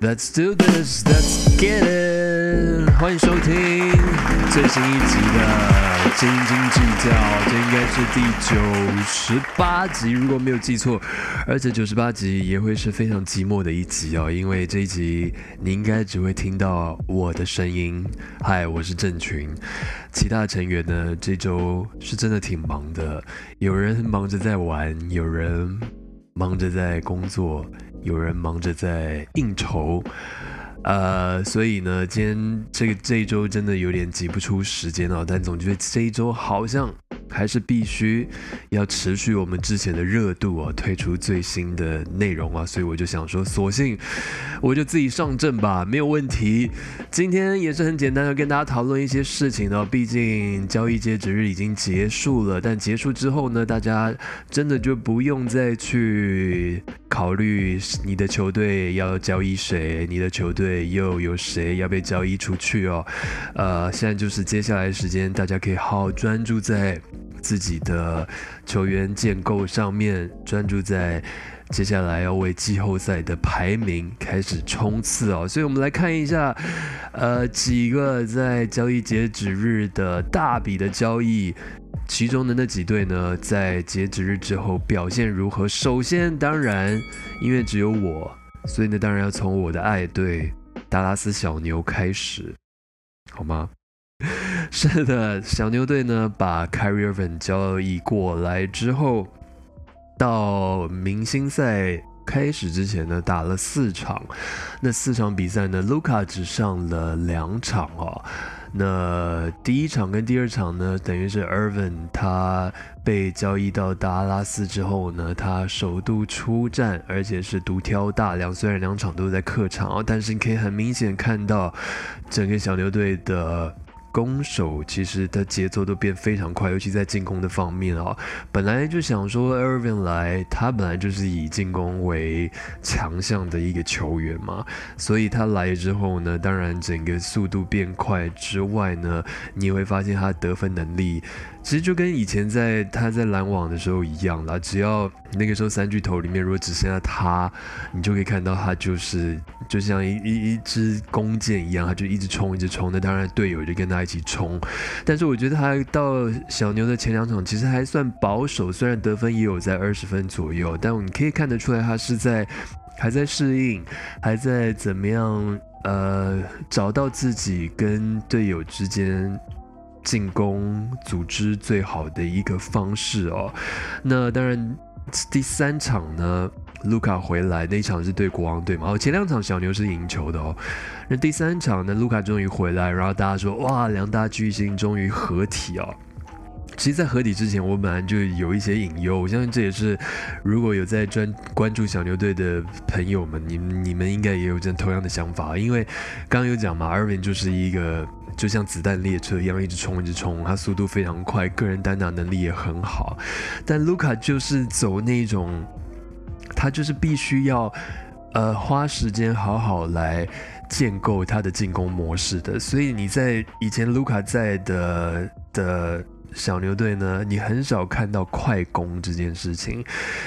Let's do this, let's get it！欢迎收听最新一集的《斤斤计较》，这应该是第九十八集，如果没有记错。而且九十八集也会是非常寂寞的一集哦，因为这一集你应该只会听到我的声音。嗨，我是郑群，其他成员呢，这周是真的挺忙的，有人忙着在玩，有人忙着在工作。有人忙着在应酬，呃，所以呢，今天这个这一周真的有点挤不出时间哦。但总觉得这一周好像。还是必须要持续我们之前的热度啊，推出最新的内容啊，所以我就想说，索性我就自己上阵吧，没有问题。今天也是很简单的跟大家讨论一些事情哦，毕竟交易截止日已经结束了，但结束之后呢，大家真的就不用再去考虑你的球队要交易谁，你的球队又有谁要被交易出去哦。呃，现在就是接下来时间，大家可以好好专注在。自己的球员建构上面专注在接下来要为季后赛的排名开始冲刺哦，所以我们来看一下，呃，几个在交易截止日的大笔的交易，其中的那几队呢，在截止日之后表现如何？首先，当然，因为只有我，所以呢，当然要从我的爱队达拉斯小牛开始，好吗？是的，小牛队呢把 Kyrie Irving 交易过来之后，到明星赛开始之前呢打了四场，那四场比赛呢，卢卡只上了两场哦。那第一场跟第二场呢，等于是 Irvin 他被交易到达拉斯之后呢，他首度出战，而且是独挑大梁。虽然两场都在客场但是你可以很明显看到整个小牛队的。攻守其实的节奏都变非常快，尤其在进攻的方面啊。本来就想说 Irving 来，他本来就是以进攻为强项的一个球员嘛，所以他来之后呢，当然整个速度变快之外呢，你会发现他得分能力。其实就跟以前在他在篮网的时候一样啦，只要那个时候三巨头里面如果只剩下他，你就可以看到他就是就像一一一支弓箭一样，他就一直冲一直冲。那当然队友就跟他起冲。但是我觉得他到小牛的前两场其实还算保守，虽然得分也有在二十分左右，但你可以看得出来他是在还在适应，还在怎么样呃找到自己跟队友之间。进攻组织最好的一个方式哦，那当然第三场呢，卢卡回来那场是对国王队嘛，哦前两场小牛是赢球的哦，那第三场呢，卢卡终于回来，然后大家说哇，两大巨星终于合体哦。其实，在合体之前，我本来就有一些隐忧。我相信这也是，如果有在专关注小牛队的朋友们，你们你们应该也有这同样的想法。因为刚刚有讲嘛，阿文就是一个就像子弹列车一样，一直冲，一直冲，他速度非常快，个人单打能力也很好。但卢卡就是走那种，他就是必须要呃花时间好好来建构他的进攻模式的。所以你在以前卢卡在的的。小牛队呢，你很少看到快攻这件事情。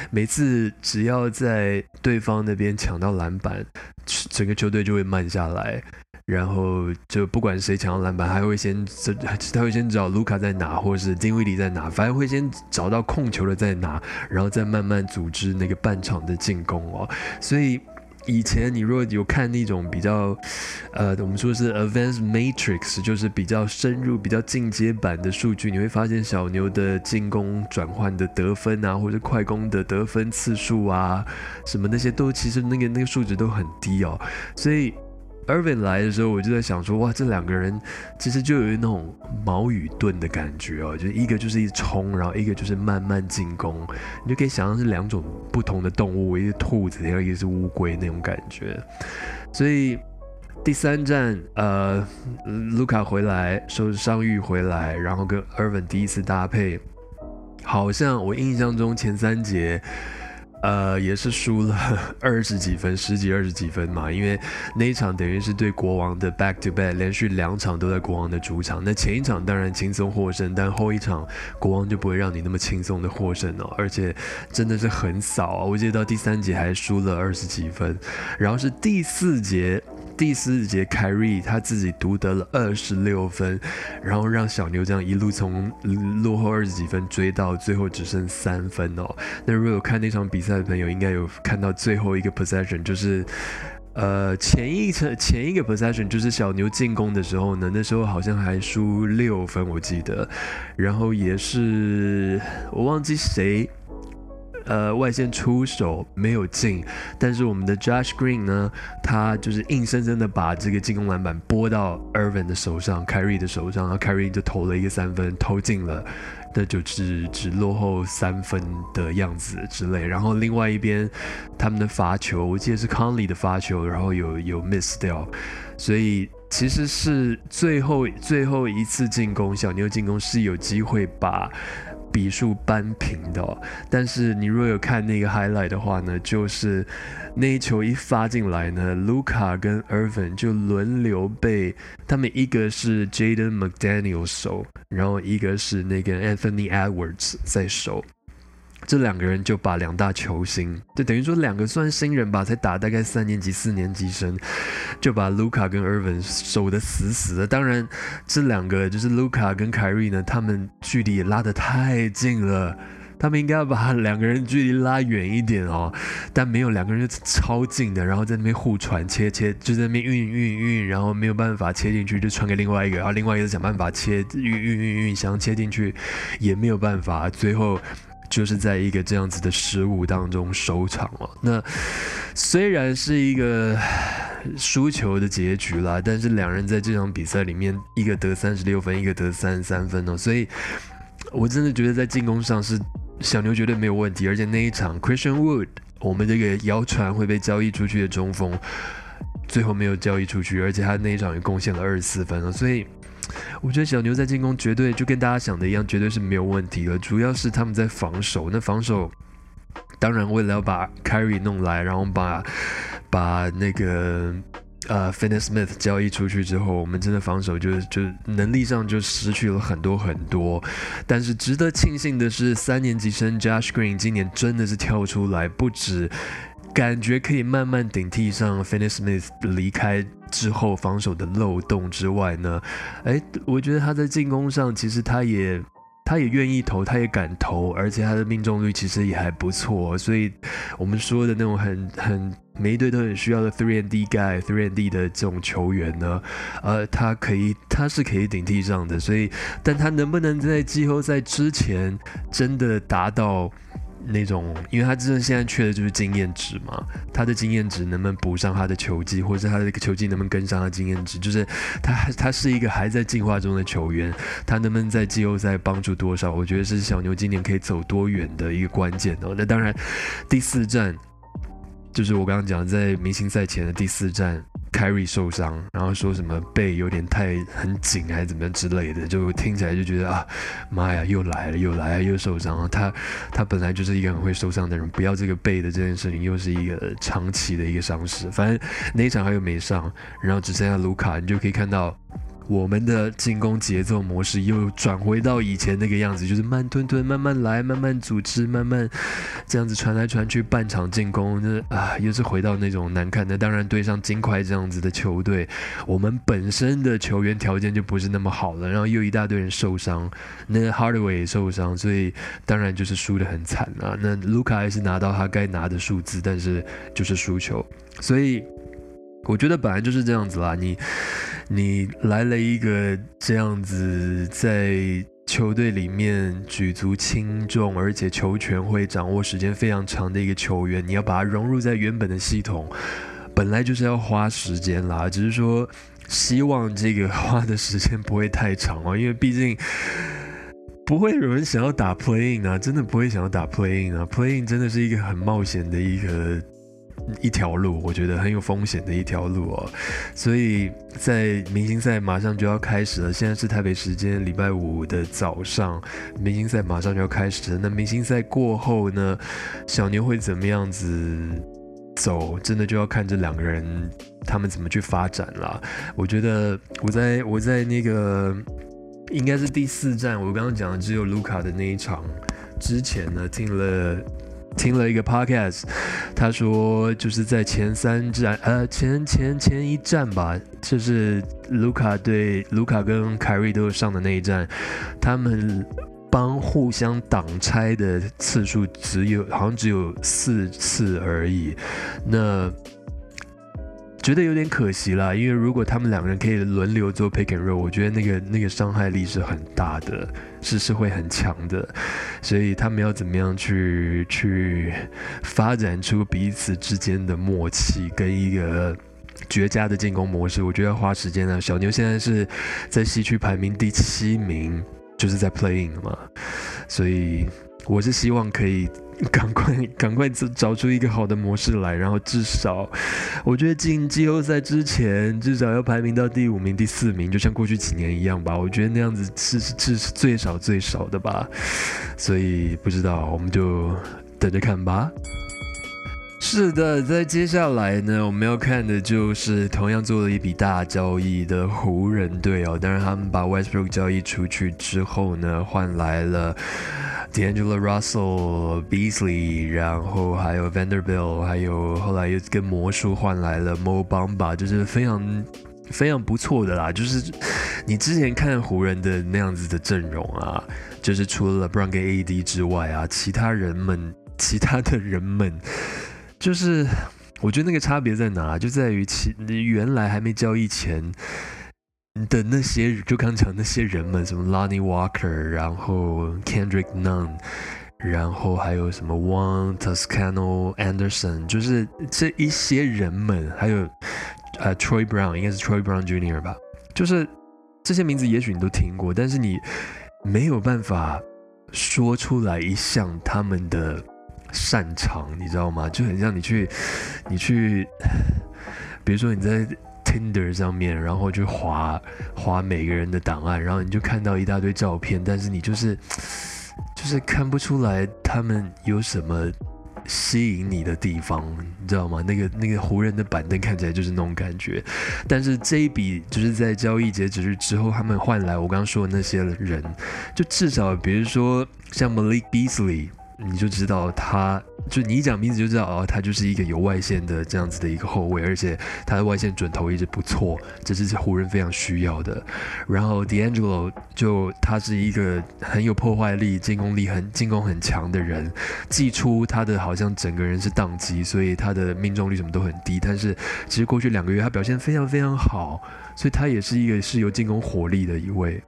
每次只要在对方那边抢到篮板，整个球队就会慢下来，然后就不管谁抢篮板，还会先他会先找卢卡在哪，或者是丁威迪在哪，反正会先找到控球的在哪，然后再慢慢组织那个半场的进攻哦。所以。以前你如果有看那种比较，呃，我们说是 Advanced Matrix，就是比较深入、比较进阶版的数据，你会发现小牛的进攻转换的得分啊，或者快攻的得分次数啊，什么那些都其实那个那个数值都很低哦，所以。Irving 来的时候，我就在想说，哇，这两个人其实就有那种矛与盾的感觉哦，就是一个就是一冲，然后一个就是慢慢进攻，你就可以想象是两种不同的动物，一个兔子，然后一个是乌龟那种感觉。所以第三站，呃，卢卡回来，受伤愈回来，然后跟 Irving 第一次搭配，好像我印象中前三节。呃，也是输了 二十几分，十几二十几分嘛。因为那一场等于是对国王的 back to back，连续两场都在国王的主场。那前一场当然轻松获胜，但后一场国王就不会让你那么轻松的获胜哦。而且真的是很少啊，我记得到第三节还输了二十几分，然后是第四节。第四节，凯瑞他自己独得了二十六分，然后让小牛这样一路从落后二十几分追到最后只剩三分哦。那如果有看那场比赛的朋友，应该有看到最后一个 possession，就是呃前一层前一个 possession，就是小牛进攻的时候呢，那时候好像还输六分，我记得，然后也是我忘记谁。呃，外线出手没有进，但是我们的 Josh Green 呢，他就是硬生生的把这个进攻篮板拨到 Irvin 的手上，Carry 的手上，然后 Carry 就投了一个三分，投进了，那就只只落后三分的样子之类。然后另外一边他们的罚球，我记得是 Conley 的罚球，然后有有 miss 掉，所以其实是最后最后一次进攻，小牛进攻是有机会把。笔数扳平的，但是你若有看那个 highlight 的话呢，就是那一球一发进来呢，卢卡跟 Irvin 就轮流被他们一个是 Jaden McDaniel 守，然后一个是那个 Anthony Edwards 在守。这两个人就把两大球星，就等于说两个算新人吧，才打大概三年级、四年级生，就把卢卡跟 Irvin 守得死死的。当然，这两个就是卢卡跟凯瑞呢，他们距离也拉得太近了，他们应该要把两个人距离拉远一点哦。但没有，两个人就超近的，然后在那边互传切切，就在那边运运运，然后没有办法切进去，就传给另外一个，然后另外一个想办法切运运运运，想切进去也没有办法，最后。就是在一个这样子的失误当中收场了。那虽然是一个输球的结局啦，但是两人在这场比赛里面，一个得三十六分，一个得三十三分哦。所以我真的觉得在进攻上是小牛绝对没有问题。而且那一场 Christian Wood，我们这个谣传会被交易出去的中锋，最后没有交易出去，而且他那一场也贡献了二十四分了。所以。我觉得小牛在进攻绝对就跟大家想的一样，绝对是没有问题的。主要是他们在防守，那防守当然为了要把 Carry 弄来，然后把把那个呃 f i n n s Smith 交易出去之后，我们真的防守就就能力上就失去了很多很多。但是值得庆幸的是，三年级生 Josh Green 今年真的是跳出来，不止。感觉可以慢慢顶替上 f i n n s Smith 离开之后防守的漏洞之外呢，哎，我觉得他在进攻上其实他也他也愿意投，他也敢投，而且他的命中率其实也还不错。所以我们说的那种很很每一队都很需要的 three and D guy three and D 的这种球员呢，呃，他可以他是可以顶替上的。所以，但他能不能在季后赛之前真的达到？那种，因为他真的现在缺的就是经验值嘛，他的经验值能不能补上他的球技，或者是他的球技能不能跟上他经验值，就是他他是一个还在进化中的球员，他能不能在季后赛帮助多少，我觉得是小牛今年可以走多远的一个关键哦。那当然，第四站就是我刚刚讲在明星赛前的第四站。Carry 受伤，然后说什么背有点太很紧还是怎么样之类的，就听起来就觉得啊，妈呀，又来了，又来了，又受伤。他他本来就是一个很会受伤的人，不要这个背的这件事情又是一个长期的一个伤势。反正那一场他又没上，然后只剩下卢卡，你就可以看到。我们的进攻节奏模式又转回到以前那个样子，就是慢吞吞、慢慢来、慢慢组织、慢慢这样子传来传去，半场进攻，那啊，又是回到那种难看的。当然，对上金块这样子的球队，我们本身的球员条件就不是那么好了，然后又一大堆人受伤，那 Hardaway 也受伤，所以当然就是输得很惨啊。那卢卡还是拿到他该拿的数字，但是就是输球，所以。我觉得本来就是这样子啦，你你来了一个这样子在球队里面举足轻重，而且球权会掌握时间非常长的一个球员，你要把它融入在原本的系统，本来就是要花时间啦。只是说希望这个花的时间不会太长哦，因为毕竟不会有人想要打 playing 啊，真的不会想要打 playing 啊，playing 真的是一个很冒险的一个。一条路，我觉得很有风险的一条路哦。所以在明星赛马上就要开始了，现在是台北时间礼拜五的早上，明星赛马上就要开始了。那明星赛过后呢，小牛会怎么样子走，真的就要看这两个人他们怎么去发展了。我觉得我在我在那个应该是第四站，我刚刚讲的只有卢卡的那一场之前呢，听了。听了一个 podcast，他说就是在前三站，呃，前前前一站吧，就是卢卡对卢卡跟凯瑞都上的那一站，他们帮互相挡拆的次数只有好像只有四次而已，那。觉得有点可惜啦，因为如果他们两个人可以轮流做 pick and roll，我觉得那个那个伤害力是很大的，是是会很强的，所以他们要怎么样去去发展出彼此之间的默契跟一个绝佳的进攻模式，我觉得要花时间啊。小牛现在是在西区排名第七名，就是在 playing 嘛，所以我是希望可以。赶快，赶快找找出一个好的模式来，然后至少，我觉得进季后赛之前，至少要排名到第五名、第四名，就像过去几年一样吧。我觉得那样子是是是最少最少的吧。所以不知道，我们就等着看吧。是的，在接下来呢，我们要看的就是同样做了一笔大交易的湖人队哦。当然，他们把 Westbrook 交易出去之后呢，换来了。D'Angelo Russell、Beasley，然后还有 Vanderbilt，还有后来又跟魔术换来了 Mo Bamba，就是非常非常不错的啦。就是你之前看湖人的那样子的阵容啊，就是除了 Brown 跟 A D 之外啊，其他人们其他的人们，就是我觉得那个差别在哪，就在于其原来还没交易前。的那些就刚讲那些人们，什么 Lonnie Walker，然后 Kendrick Nunn，然后还有什么 One Toscano Anderson，就是这一些人们，还有呃 Troy Brown，应该是 Troy Brown Jr. 吧，就是这些名字也许你都听过，但是你没有办法说出来一项他们的擅长，你知道吗？就很像你去你去，比如说你在。Tinder 上面，然后就划划每个人的档案，然后你就看到一大堆照片，但是你就是就是看不出来他们有什么吸引你的地方，你知道吗？那个那个湖人的板凳看起来就是那种感觉，但是这一笔就是在交易截止日之后，他们换来我刚刚说的那些人，就至少比如说像 Malik Beasley。你就知道他，就你一讲名字就知道哦，他就是一个有外线的这样子的一个后卫，而且他的外线准头一直不错，这是湖人非常需要的。然后 D'Angelo 就他是一个很有破坏力、进攻力很进攻很强的人，寄出他的好像整个人是宕机，所以他的命中率什么都很低。但是其实过去两个月他表现非常非常好，所以他也是一个是有进攻火力的一位。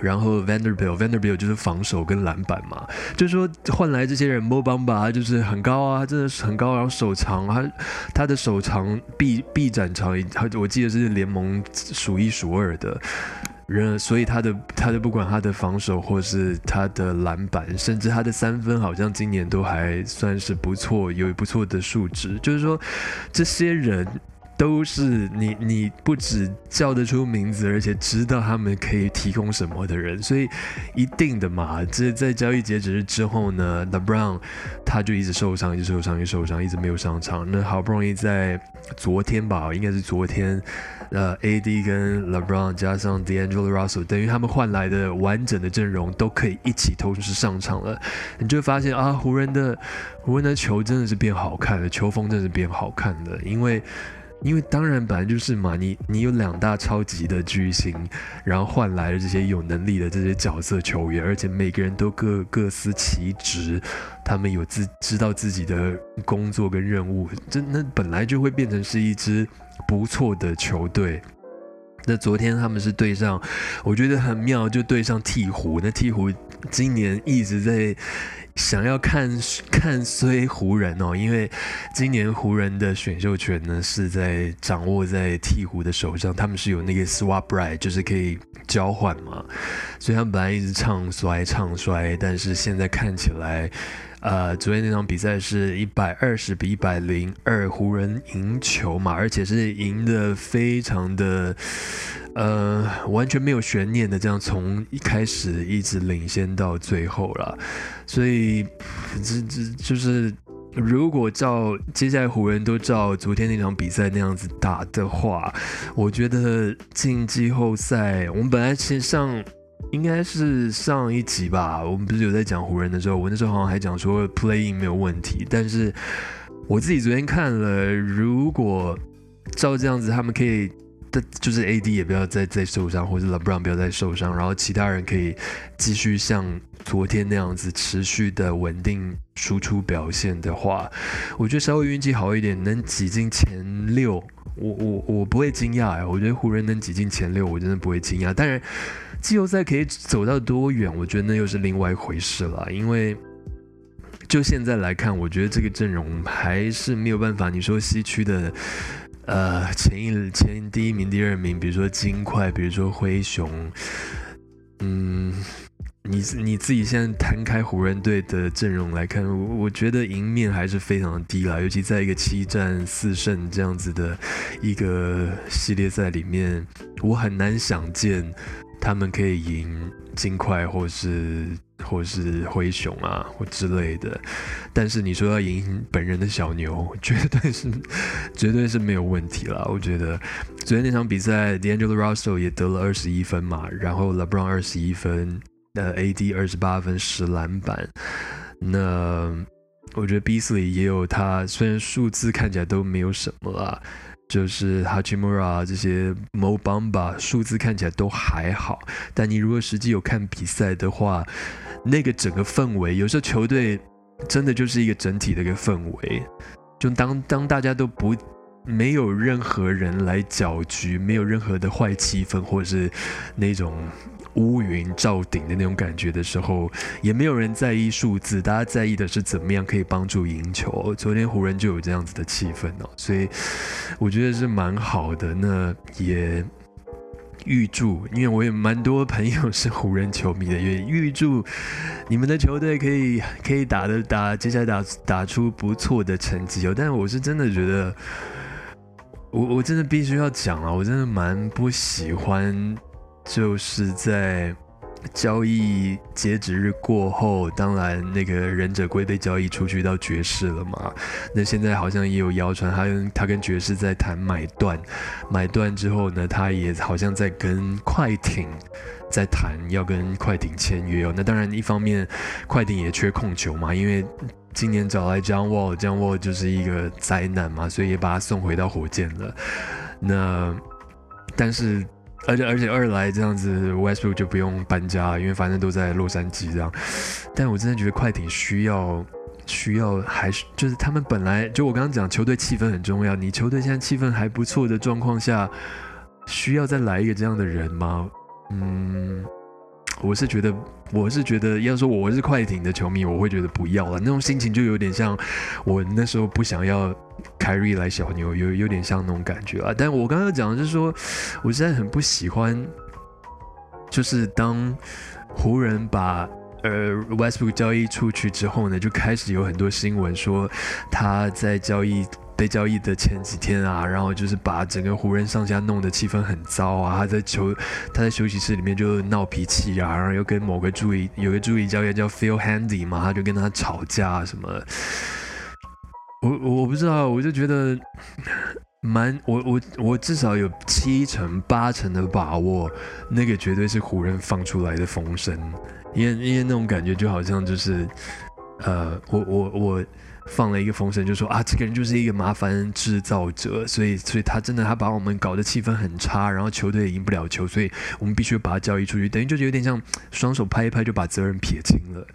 然后 Vanderbilt，Vanderbilt 就是防守跟篮板嘛，就是说换来这些人，Mo Bamba 就是很高啊，真的是很高，然后手长，他他的手长臂臂展长，他我记得是联盟数一数二的人，所以他的他的不管他的防守或是他的篮板，甚至他的三分，好像今年都还算是不错，有不错的数值，就是说这些人。都是你，你不只叫得出名字，而且知道他们可以提供什么的人，所以一定的嘛。这在交易截止日之后呢，LeBron 他就一直受伤，一直受伤，一直受伤，一直没有上场。那好不容易在昨天吧，应该是昨天，呃，AD 跟 LeBron 加上 D'Angelo Russell，等于他们换来的完整的阵容都可以一起同时上场了。你就发现啊，湖人的湖人的球真的是变好看了，球风真的是变好看了，因为。因为当然本来就是嘛，你你有两大超级的巨星，然后换来了这些有能力的这些角色球员，而且每个人都各各司其职，他们有自知道自己的工作跟任务，这那本来就会变成是一支不错的球队。那昨天他们是对上，我觉得很妙，就对上鹈鹕。那鹈鹕今年一直在。想要看看衰湖人哦，因为今年湖人的选秀权呢是在掌握在鹈鹕的手上，他们是有那个 swap right，就是可以交换嘛，所以他们本来一直唱衰唱衰，但是现在看起来，呃，昨天那场比赛是一百二十比一百零二，湖人赢球嘛，而且是赢的非常的，呃，完全没有悬念的，这样从一开始一直领先到最后了。所以，这这就是，如果照接下来湖人都照昨天那场比赛那样子打的话，我觉得进季后赛，我们本来先上。应该是上一集吧，我们不是有在讲湖人的时候，我那时候好像还讲说 playing 没有问题，但是我自己昨天看了，如果照这样子，他们可以的，就是 AD 也不要再再受伤，或者 LeBron 不要再受伤，然后其他人可以继续像昨天那样子持续的稳定输出表现的话，我觉得稍微运气好一点，能挤进前六，我我我不会惊讶哎，我觉得湖人能挤进前六，我真的不会惊讶，当然。季后赛可以走到多远？我觉得那又是另外一回事了。因为就现在来看，我觉得这个阵容还是没有办法。你说西区的，呃，前一前第一名、第二名，比如说金块，比如说灰熊，嗯，你你自己现在摊开湖人队的阵容来看，我我觉得赢面还是非常低了。尤其在一个七战四胜这样子的一个系列赛里面，我很难想见。他们可以赢金块，或是或是灰熊啊，或之类的。但是你说要赢本人的小牛，绝对是 绝对是没有问题了。我觉得昨天那场比赛，D'Angelo Russell 也得了二十一分嘛，然后 LeBron 二十一分，呃，AD 二十八分十篮板。那我觉得 Beasley 也有他，虽然数字看起来都没有什么啦。就是哈奇莫拉这些 Mo Bamba 数字看起来都还好，但你如果实际有看比赛的话，那个整个氛围，有时候球队真的就是一个整体的一个氛围。就当当大家都不没有任何人来搅局，没有任何的坏气氛，或者是那种。乌云罩顶的那种感觉的时候，也没有人在意数字，大家在意的是怎么样可以帮助赢球。昨天湖人就有这样子的气氛哦，所以我觉得是蛮好的。那也预祝，因为我也蛮多朋友是湖人球迷的，也预祝你们的球队可以可以打的打，接下来打打出不错的成绩哦。但我是真的觉得，我我真的必须要讲啊，我真的蛮不喜欢。就是在交易截止日过后，当然那个忍者龟被交易出去到爵士了嘛。那现在好像也有谣传，他跟他跟爵士在谈买断，买断之后呢，他也好像在跟快艇在谈要跟快艇签约哦。那当然一方面快艇也缺控球嘛，因为今年找来 John Wall，John Wall 就是一个灾难嘛，所以也把他送回到火箭了。那但是。而且而且二来这样子，Westbrook 就不用搬家，因为反正都在洛杉矶这样。但我真的觉得快艇需要需要还是就是他们本来就我刚刚讲球队气氛很重要，你球队现在气氛还不错的状况下，需要再来一个这样的人吗？嗯。我是觉得，我是觉得，要说我是快艇的球迷，我会觉得不要了。那种心情就有点像我那时候不想要凯瑞来小牛，有有点像那种感觉啊。但我刚刚讲的是说，我现在很不喜欢，就是当湖人把呃 Westbrook 交易出去之后呢，就开始有很多新闻说他在交易。被交易的前几天啊，然后就是把整个湖人上下弄得气氛很糟啊。他在球他在休息室里面就闹脾气啊，然后又跟某个助理有个助理教练叫 Phil Handy 嘛，他就跟他吵架什么。我我不知道，我就觉得蛮我我我至少有七成八成的把握，那个绝对是湖人放出来的风声，因为因为那种感觉就好像就是呃，我我我。放了一个风声，就说啊，这个人就是一个麻烦制造者，所以，所以他真的他把我们搞得气氛很差，然后球队也赢不了球，所以我们必须把他交易出去，等于就是有点像双手拍一拍就把责任撇清了。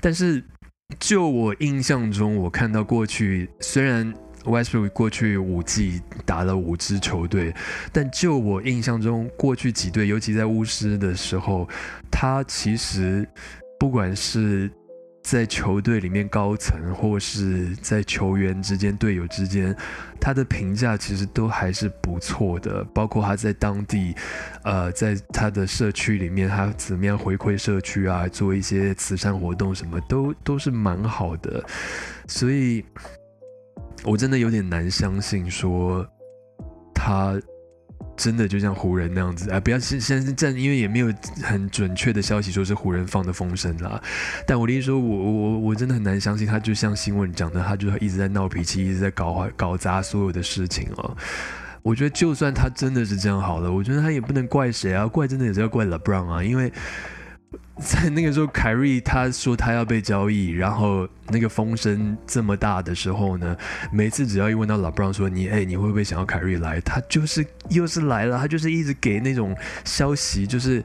但是就我印象中，我看到过去虽然 Westbrook 过去五季打了五支球队，但就我印象中过去几队，尤其在巫师的时候，他其实不管是在球队里面高层或是在球员之间、队友之间，他的评价其实都还是不错的。包括他在当地，呃，在他的社区里面，他怎么样回馈社区啊，做一些慈善活动，什么都都是蛮好的。所以，我真的有点难相信说他。真的就像湖人那样子啊！不要现现在这样，因为也没有很准确的消息说是湖人放的风声啦。但我的意思说，我我我真的很难相信他就像新闻讲的，他就一直在闹脾气，一直在搞搞砸所有的事情哦。我觉得就算他真的是这样好了，我觉得他也不能怪谁啊，怪真的也是要怪 LeBron 啊，因为。在那个时候，凯瑞他说他要被交易，然后那个风声这么大的时候呢，每次只要一问到老布朗说你哎你会不会想要凯瑞来，他就是又是来了，他就是一直给那种消息，就是。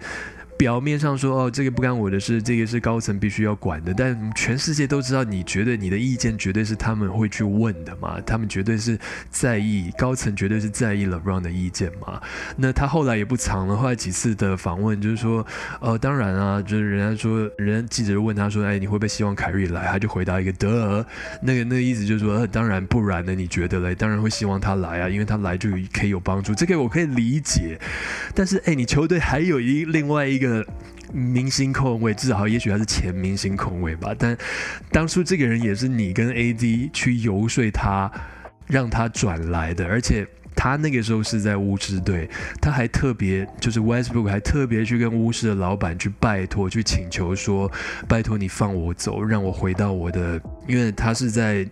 表面上说哦，这个不干我的事，这个是高层必须要管的。但全世界都知道，你觉得你的意见绝对是他们会去问的嘛？他们绝对是在意，高层绝对是在意 LeBron 的意见嘛？那他后来也不藏了，后来几次的访问就是说，呃，当然啊，就是人家说，人家记者问他说，哎，你会不会希望凯瑞来？他就回答一个得，那个那个意思就是说，当然，不然呢？你觉得嘞？当然会希望他来啊，因为他来就可以有帮助，这个我可以理解。但是，哎，你球队还有一另外一个。明星控卫，至少也许他是前明星控卫吧。但当初这个人也是你跟 AD 去游说他，让他转来的。而且他那个时候是在巫师队，他还特别就是 Westbrook 还特别去跟巫师的老板去拜托、去请求说：“拜托你放我走，让我回到我的，因为他是在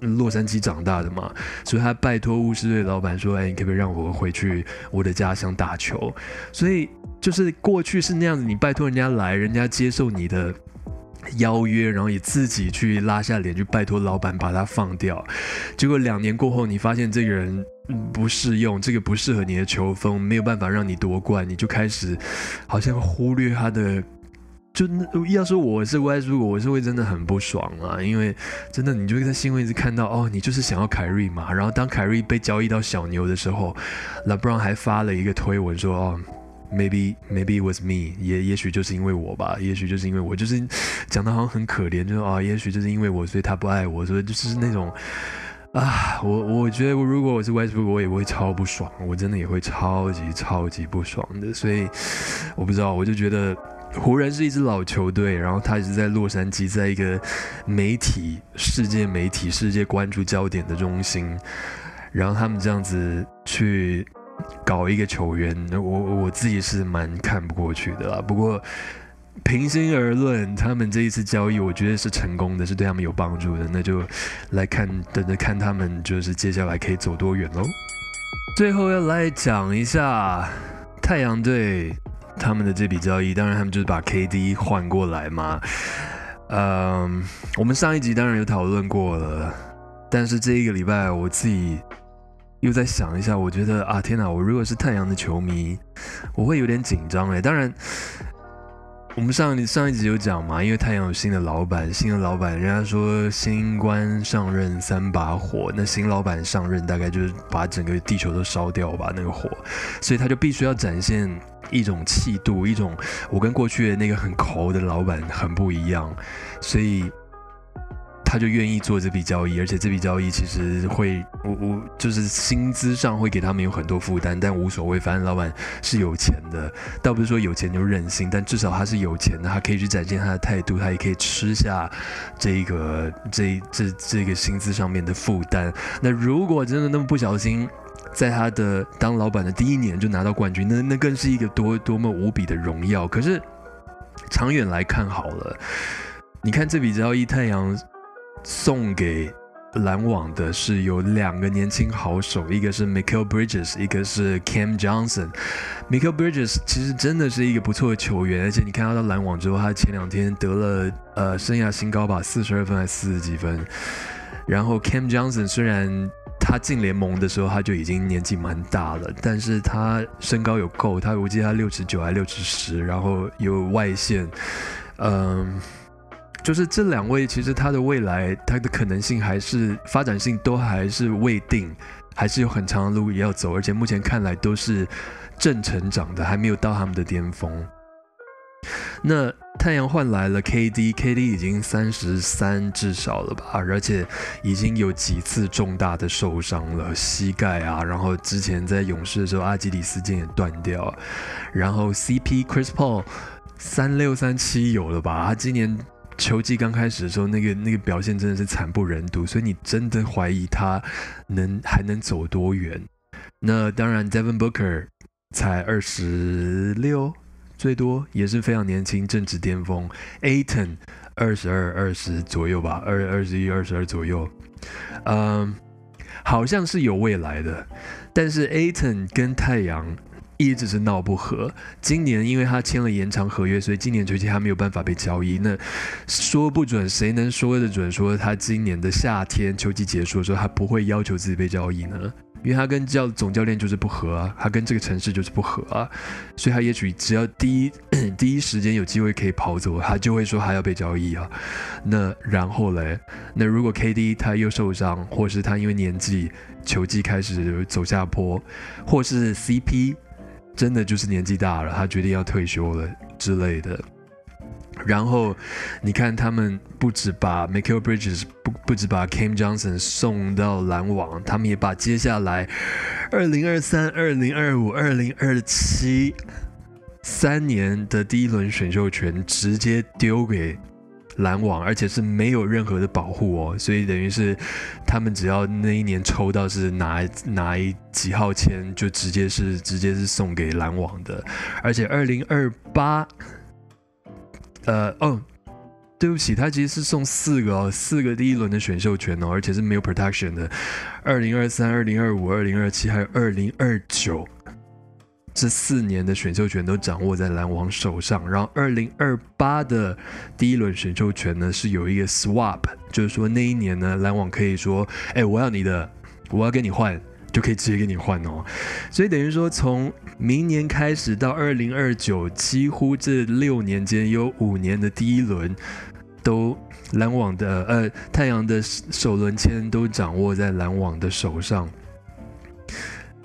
洛杉矶长大的嘛，所以他拜托巫师队老板说：‘哎，你可不可以让我回去我的家乡打球？’所以。就是过去是那样子，你拜托人家来，人家接受你的邀约，然后也自己去拉下脸去拜托老板把他放掉。结果两年过后，你发现这个人不适用，这个不适合你的球风，没有办法让你夺冠，你就开始好像忽略他的。就要说我是 Y，如果我是会真的很不爽啊，因为真的你就在新闻一直看到哦，你就是想要凯瑞嘛。然后当凯瑞被交易到小牛的时候，LeBron 还发了一个推文说哦。Maybe maybe was me，也也许就是因为我吧，也许就是因为我，就是讲的好像很可怜，就说啊，也许就是因为我，所以他不爱我，所以就是那种啊，我我觉得我如果我是 Westbrook，我也会超不爽，我真的也会超级超级不爽的，所以我不知道，我就觉得湖人是一支老球队，然后他一直在洛杉矶，在一个媒体世界媒体世界关注焦点的中心，然后他们这样子去。搞一个球员，我我自己是蛮看不过去的啦。不过平心而论，他们这一次交易，我觉得是成功的，是对他们有帮助的。那就来看，等着看他们就是接下来可以走多远喽。最后要来讲一下太阳队他们的这笔交易，当然他们就是把 KD 换过来嘛。嗯，我们上一集当然有讨论过了，但是这一个礼拜我自己。又在想一下，我觉得啊，天哪！我如果是太阳的球迷，我会有点紧张哎。当然，我们上上一集有讲嘛，因为太阳有新的老板，新的老板，人家说新官上任三把火，那新老板上任大概就是把整个地球都烧掉吧，那个火，所以他就必须要展现一种气度，一种我跟过去的那个很抠的老板很不一样，所以。他就愿意做这笔交易，而且这笔交易其实会，我我就是薪资上会给他们有很多负担，但无所谓，反正老板是有钱的，倒不是说有钱就任性，但至少他是有钱的，他可以去展现他的态度，他也可以吃下这个这这这个薪资上面的负担。那如果真的那么不小心，在他的当老板的第一年就拿到冠军，那那更是一个多多么无比的荣耀。可是长远来看，好了，你看这笔交易，太阳。送给篮网的是有两个年轻好手，一个是 Michael Bridges，一个是 Cam Johnson。Michael Bridges 其实真的是一个不错的球员，而且你看他到篮网之后，他前两天得了呃生涯新高吧，四十二分还是四十几分。然后 Cam Johnson 虽然他进联盟的时候他就已经年纪蛮大了，但是他身高有够，他我记得他六尺九还六尺十，然后有外线，嗯。就是这两位，其实他的未来，他的可能性还是发展性都还是未定，还是有很长的路要走，而且目前看来都是正成长的，还没有到他们的巅峰。那太阳换来了 KD，KD 已经三十三至少了吧，而且已经有几次重大的受伤了，膝盖啊，然后之前在勇士的时候阿基里斯腱也断掉，然后 CP Chris Paul 三六三七有了吧，他今年球季刚开始的时候那个那个表现真的是惨不忍睹，所以你真的怀疑他能还能走多远？那当然，Devin Booker 才二十六。最多也是非常年轻，正值巅峰。Aton 二十二、二十左右吧，二二十一、二十二左右，嗯，好像是有未来的。但是 Aton 跟太阳一直是闹不和。今年因为他签了延长合约，所以今年球季他没有办法被交易。那说不准，谁能说得准？说他今年的夏天球季结束的时候，他不会要求自己被交易呢？因为他跟教总教练就是不合啊，他跟这个城市就是不合啊，所以他也许只要第一第一时间有机会可以跑走，他就会说他要被交易啊。那然后嘞，那如果 KD 他又受伤，或是他因为年纪球技开始走下坡，或是 CP 真的就是年纪大了，他决定要退休了之类的。然后，你看他们不止把 Michael Bridges 不不止把 Cam Johnson 送到篮网，他们也把接下来二零二三、二零二五、二零二七三年的第一轮选秀权直接丢给篮网，而且是没有任何的保护哦。所以等于是他们只要那一年抽到是哪哪一几号签，就直接是直接是送给篮网的，而且二零二八。呃哦，对不起，他其实是送四个哦，四个第一轮的选秀权哦，而且是没有 protection 的。二零二三、二零二五、二零二七还有二零二九，这四年的选秀权都掌握在篮网手上。然后二零二八的第一轮选秀权呢是有一个 swap，就是说那一年呢篮网可以说，哎，我要你的，我要跟你换。就可以直接跟你换哦，所以等于说从明年开始到二零二九，几乎这六年间有五年的第一轮都篮网的呃太阳的首轮签都掌握在篮网的手上。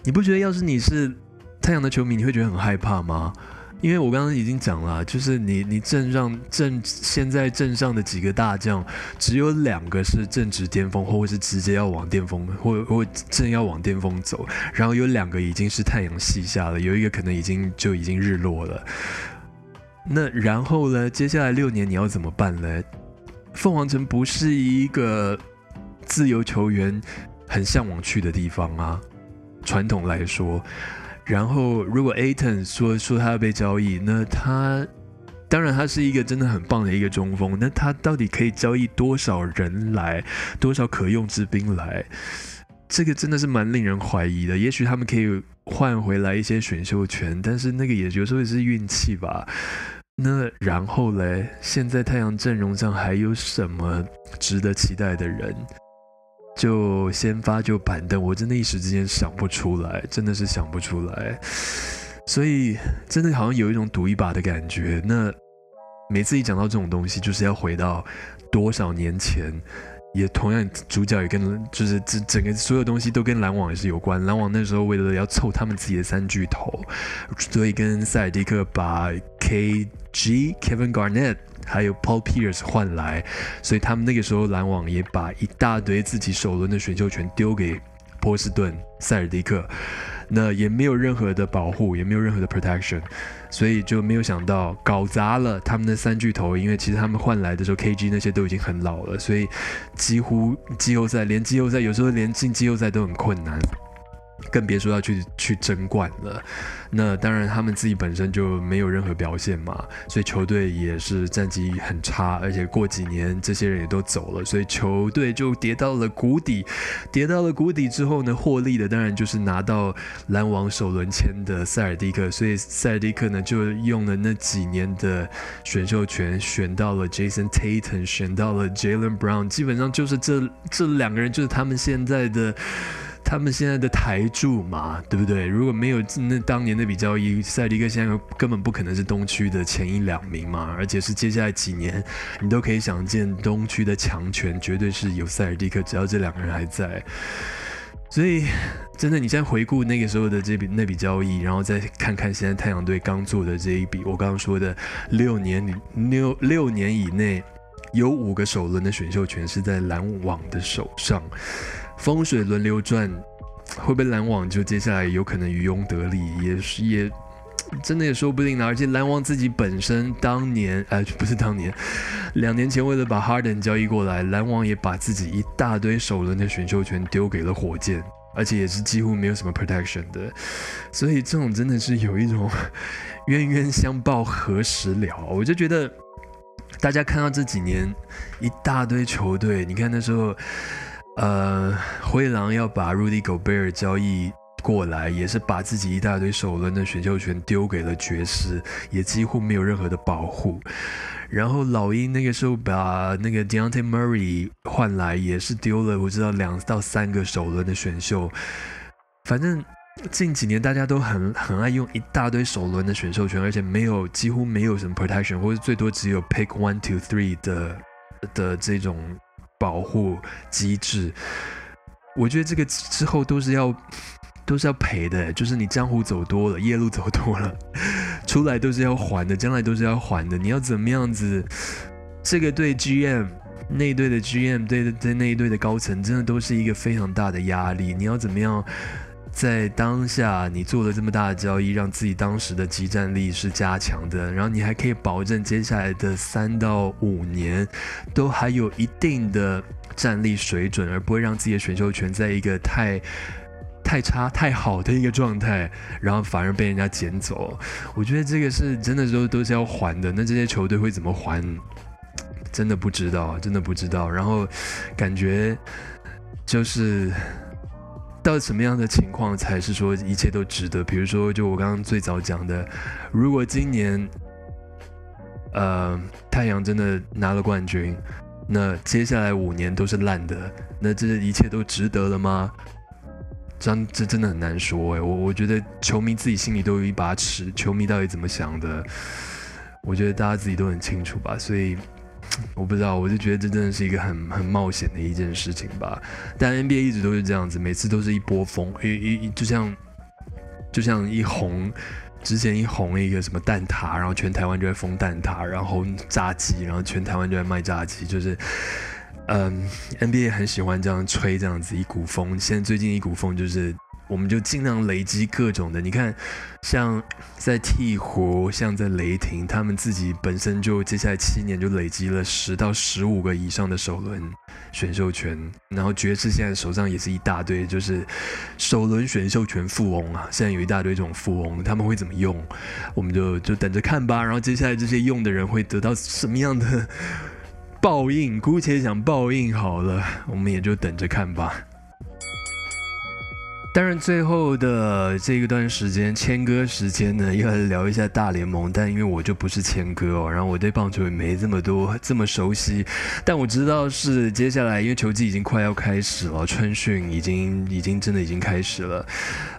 你不觉得要是你是太阳的球迷，你会觉得很害怕吗？因为我刚刚已经讲了，就是你你镇上镇现在镇上的几个大将，只有两个是正值巅峰，或者是直接要往巅峰，或或正要往巅峰走，然后有两个已经是太阳西下了，有一个可能已经就已经日落了。那然后呢？接下来六年你要怎么办呢？凤凰城不是一个自由球员很向往去的地方啊，传统来说。然后，如果 Aton 说说他要被交易，那他当然他是一个真的很棒的一个中锋，那他到底可以交易多少人来，多少可用之兵来？这个真的是蛮令人怀疑的。也许他们可以换回来一些选秀权，但是那个也有时候也是运气吧。那然后嘞，现在太阳阵容上还有什么值得期待的人？就先发就板凳，我真的一时之间想不出来，真的是想不出来，所以真的好像有一种赌一把的感觉。那每次一讲到这种东西，就是要回到多少年前，也同样主角也跟就是这整个所有东西都跟篮网也是有关。篮网那时候为了要凑他们自己的三巨头，所以跟塞尔迪克把 KG Kevin Garnett。还有 Paul Pierce 换来，所以他们那个时候篮网也把一大堆自己首轮的选秀权丢给波士顿塞尔迪克，那也没有任何的保护，也没有任何的 protection，所以就没有想到搞砸了他们的三巨头，因为其实他们换来的时候 KG 那些都已经很老了，所以几乎季后赛连季后赛有时候连进季后赛都很困难。更别说要去去争冠了。那当然，他们自己本身就没有任何表现嘛，所以球队也是战绩很差。而且过几年，这些人也都走了，所以球队就跌到了谷底。跌到了谷底之后呢，获利的当然就是拿到篮网首轮签的塞尔蒂克。所以塞尔蒂克呢，就用了那几年的选秀权，选到了 Jason Tatum，选到了 Jalen Brown。基本上就是这这两个人，就是他们现在的。他们现在的台柱嘛，对不对？如果没有那当年那笔交易，塞迪克现在根本不可能是东区的前一两名嘛。而且是接下来几年，你都可以想见，东区的强权绝对是有塞尔蒂克，只要这两个人还在。所以，真的，你现在回顾那个时候的这笔那笔交易，然后再看看现在太阳队刚做的这一笔，我刚刚说的六年里六六年以内有五个首轮的选秀权是在篮网的手上，风水轮流转，会不会篮网就接下来有可能渔翁得利，也是也真的也说不定呢。而且篮网自己本身当年，哎，不是当年，两年前为了把 Harden 交易过来，篮网也把自己一大堆首轮的选秀权丢给了火箭。而且也是几乎没有什么 protection 的，所以这种真的是有一种冤冤相报何时了。我就觉得大家看到这几年一大堆球队，你看那时候，呃，灰狼要把 Rudy Gobert 交易过来，也是把自己一大堆首轮的选秀权丢给了爵士，也几乎没有任何的保护。然后老鹰那个时候把那个 Deontay Murray 换来，也是丢了我知道两到三个首轮的选秀。反正近几年大家都很很爱用一大堆首轮的选秀权，而且没有几乎没有什么 protection，或者最多只有 pick one two three 的的这种保护机制。我觉得这个之后都是要。都是要赔的，就是你江湖走多了，夜路走多了，出来都是要还的，将来都是要还的。你要怎么样子？这个对 GM 那一队的 GM 对对那一队的高层，真的都是一个非常大的压力。你要怎么样在当下你做了这么大的交易，让自己当时的集战力是加强的，然后你还可以保证接下来的三到五年都还有一定的战力水准，而不会让自己的选秀权在一个太。太差太好的一个状态，然后反而被人家捡走，我觉得这个是真的都都是要还的。那这些球队会怎么还？真的不知道，真的不知道。然后感觉就是到什么样的情况才是说一切都值得？比如说，就我刚刚最早讲的，如果今年呃太阳真的拿了冠军，那接下来五年都是烂的，那这一切都值得了吗？真这真的很难说哎，我我觉得球迷自己心里都有一把尺，球迷到底怎么想的，我觉得大家自己都很清楚吧。所以我不知道，我就觉得这真的是一个很很冒险的一件事情吧。但 NBA 一直都是这样子，每次都是一波风，一一就像就像一红，之前一红一个什么蛋挞，然后全台湾就在封蛋挞，然后炸鸡，然后全台湾就在卖炸鸡，就是。嗯，NBA 很喜欢这样吹这样子一股风。现在最近一股风就是，我们就尽量累积各种的。你看，像在鹈鹕，像在雷霆，他们自己本身就接下来七年就累积了十到十五个以上的首轮选秀权。然后爵士现在手上也是一大堆，就是首轮选秀权富翁啊。现在有一大堆这种富翁，他们会怎么用？我们就就等着看吧。然后接下来这些用的人会得到什么样的？报应，姑且讲报应好了，我们也就等着看吧。当然，最后的这一段时间，签哥时间呢，要来聊一下大联盟。但因为我就不是签哥哦，然后我对棒球也没这么多这么熟悉。但我知道是接下来，因为球季已经快要开始了，春训已经已经真的已经开始了。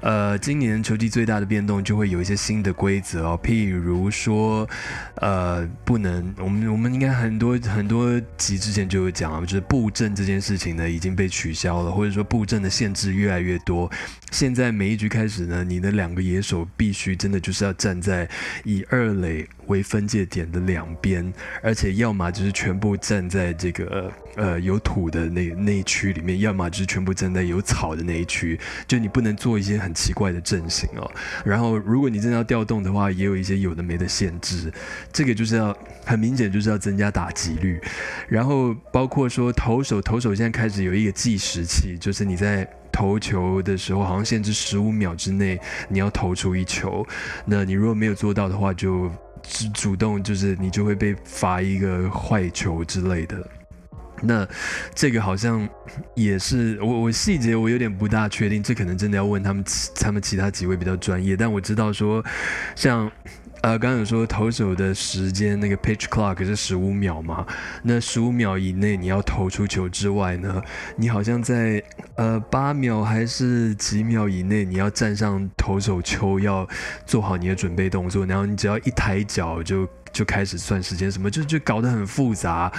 呃，今年球季最大的变动就会有一些新的规则哦，譬如说，呃，不能，我们我们应该很多很多集之前就有讲啊，就是布阵这件事情呢已经被取消了，或者说布阵的限制越来越多。现在每一局开始呢，你的两个野手必须真的就是要站在以二垒为分界点的两边，而且要么就是全部站在这个呃有土的那那一区里面，要么就是全部站在有草的那一区，就你不能做一些很奇怪的阵型哦。然后如果你真的要调动的话，也有一些有的没的限制，这个就是要很明显就是要增加打击率，然后包括说投手，投手现在开始有一个计时器，就是你在。投球的时候好像限制十五秒之内你要投出一球，那你如果没有做到的话，就主主动就是你就会被罚一个坏球之类的。那这个好像也是我我细节我有点不大确定，这可能真的要问他们他们其他几位比较专业。但我知道说，像呃，刚刚有说投手的时间那个 pitch clock 是十五秒嘛？那十五秒以内你要投出球之外呢，你好像在呃八秒还是几秒以内你要站上投手丘，要做好你的准备动作，然后你只要一抬脚就。就开始算时间，什么就就搞得很复杂。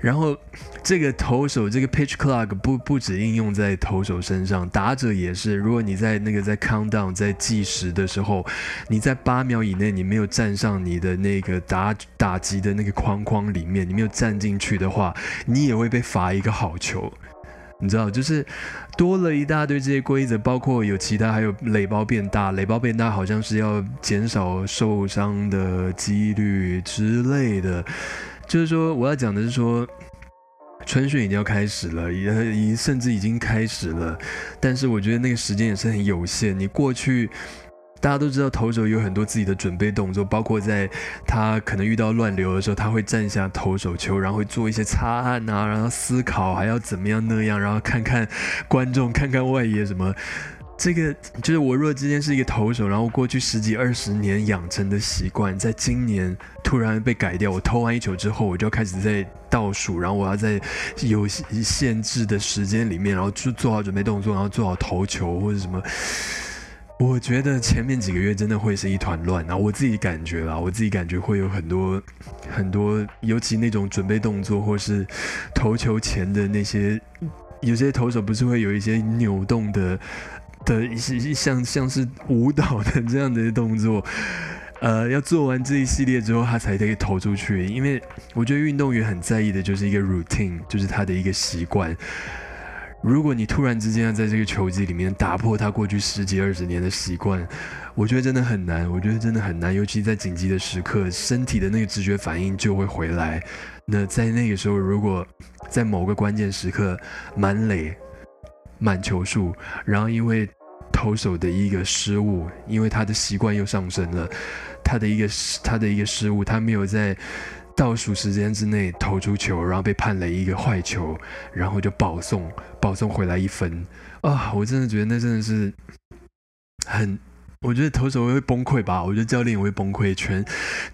然后这个投手这个 pitch clock 不不止应用在投手身上，打者也是。如果你在那个在 countdown 在计时的时候，你在八秒以内你没有站上你的那个打打击的那个框框里面，你没有站进去的话，你也会被罚一个好球。你知道，就是多了一大堆这些规则，包括有其他，还有垒包变大，垒包变大好像是要减少受伤的几率之类的。就是说，我要讲的是说，春训已经要开始了，也已甚至已经开始了，但是我觉得那个时间也是很有限。你过去。大家都知道，投手有很多自己的准备动作，包括在他可能遇到乱流的时候，他会站下投手球，然后会做一些擦汗啊，然后思考还要怎么样那样，然后看看观众，看看外野什么。这个就是我若之前是一个投手，然后过去十几二十年养成的习惯，在今年突然被改掉。我投完一球之后，我就要开始在倒数，然后我要在有限制的时间里面，然后去做好准备动作，然后做好投球或者什么。我觉得前面几个月真的会是一团乱，然后我自己感觉啦，我自己感觉会有很多很多，尤其那种准备动作或是投球前的那些，有些投手不是会有一些扭动的的一些像像是舞蹈的这样的动作，呃，要做完这一系列之后，他才可以投出去。因为我觉得运动员很在意的就是一个 routine，就是他的一个习惯。如果你突然之间要在这个球季里面打破他过去十几二十年的习惯，我觉得真的很难。我觉得真的很难，尤其在紧急的时刻，身体的那个直觉反应就会回来。那在那个时候，如果在某个关键时刻满垒、满球数，然后因为投手的一个失误，因为他的习惯又上升了，他的一个他的一个失误，他没有在。倒数时间之内投出球，然后被判了一个坏球，然后就保送，保送回来一分啊！我真的觉得那真的是很。我觉得投手会崩溃吧，我觉得教练也会崩溃，全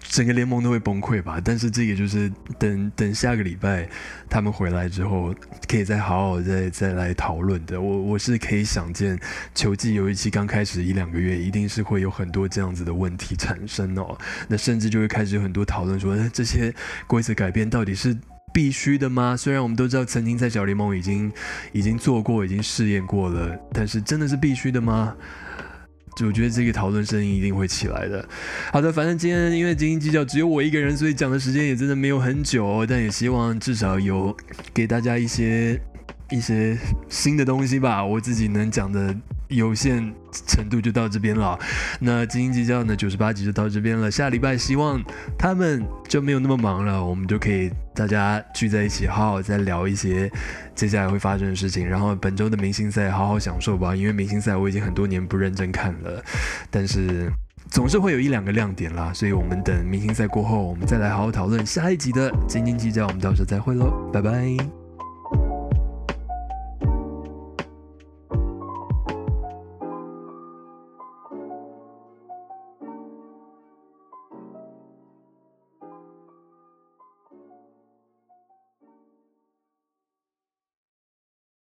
整个联盟都会崩溃吧。但是这个就是等等下个礼拜他们回来之后，可以再好好再再来讨论的。我我是可以想见，球季有一期刚开始一两个月，一定是会有很多这样子的问题产生哦。那甚至就会开始有很多讨论说，这些规则改变到底是必须的吗？虽然我们都知道曾经在小联盟已经已经做过，已经试验过了，但是真的是必须的吗？就我觉得这个讨论声音一定会起来的。好的，反正今天因为斤斤计较只有我一个人，所以讲的时间也真的没有很久，但也希望至少有给大家一些一些新的东西吧。我自己能讲的。有限程度就到这边了，那斤斤计较呢？九十八集就到这边了。下礼拜希望他们就没有那么忙了，我们就可以大家聚在一起，好好再聊一些接下来会发生的事情。然后本周的明星赛好好享受吧，因为明星赛我已经很多年不认真看了，但是总是会有一两个亮点啦。所以我们等明星赛过后，我们再来好好讨论下一集的斤斤计较。我们到时候再会喽，拜拜。